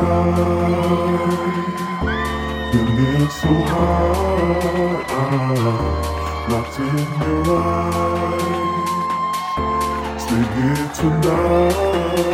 high, feeling so high, locked in your eyes, stay here tonight.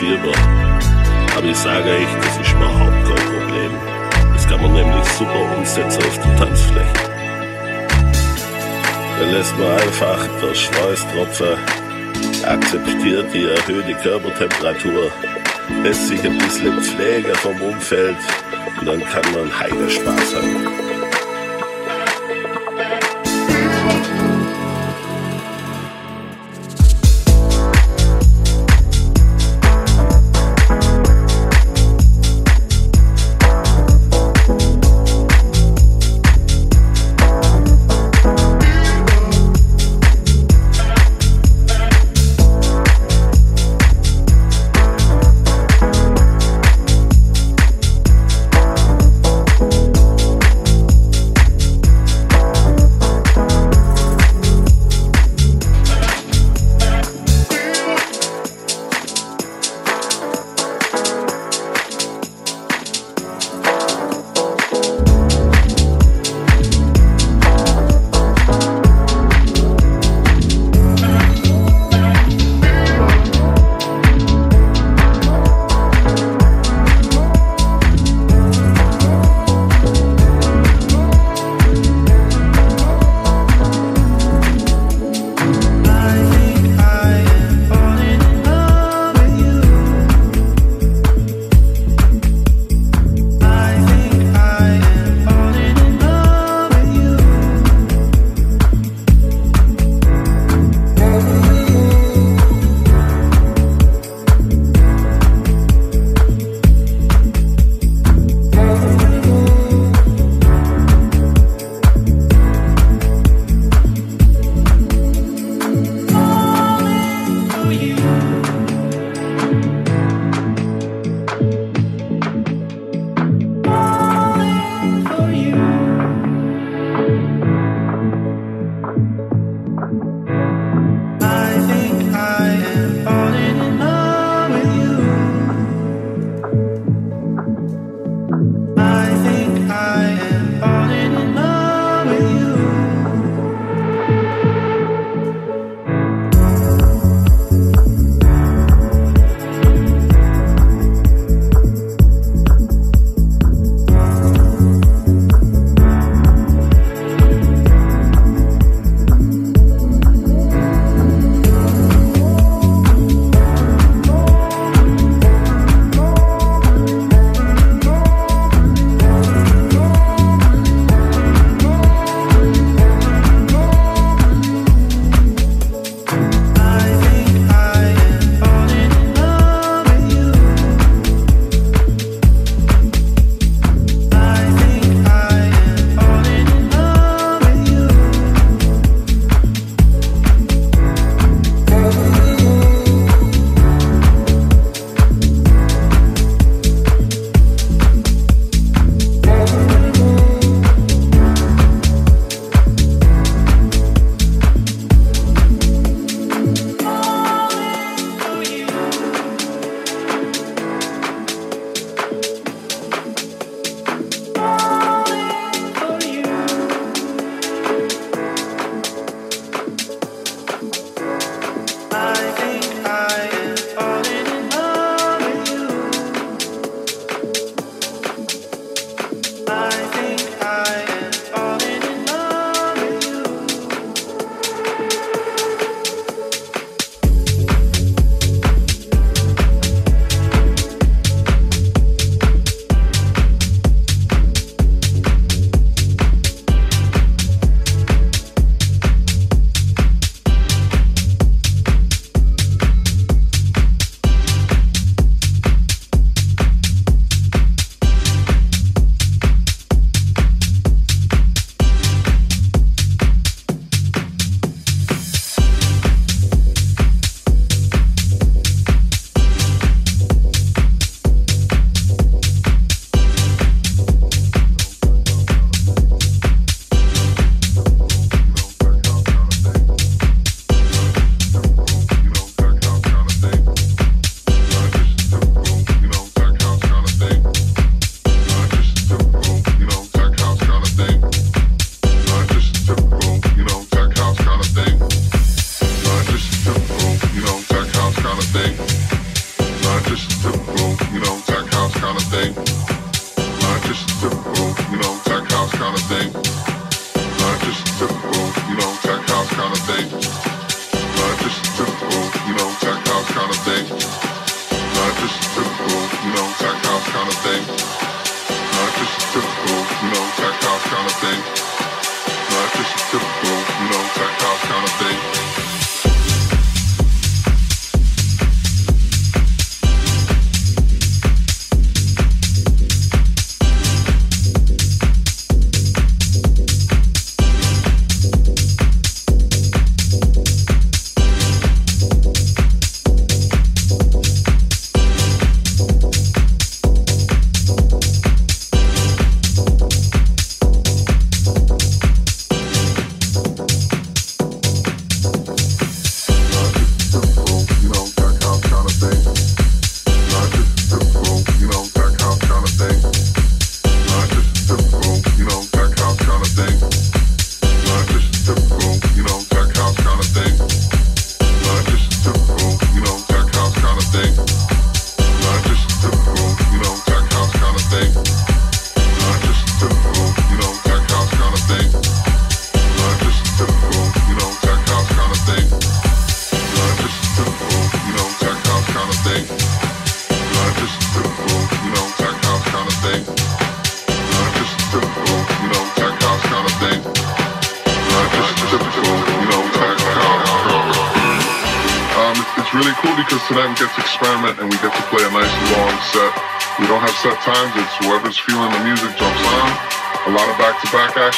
Ein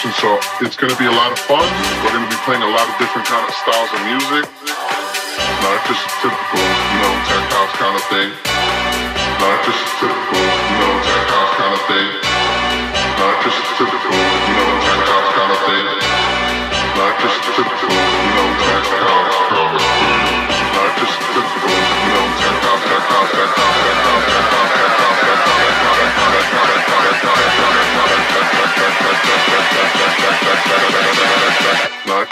So it's going to be a lot of fun. We're going to be playing a lot of different kind of styles of music. Not just typical, you know, tech house kind of thing. Not just typical,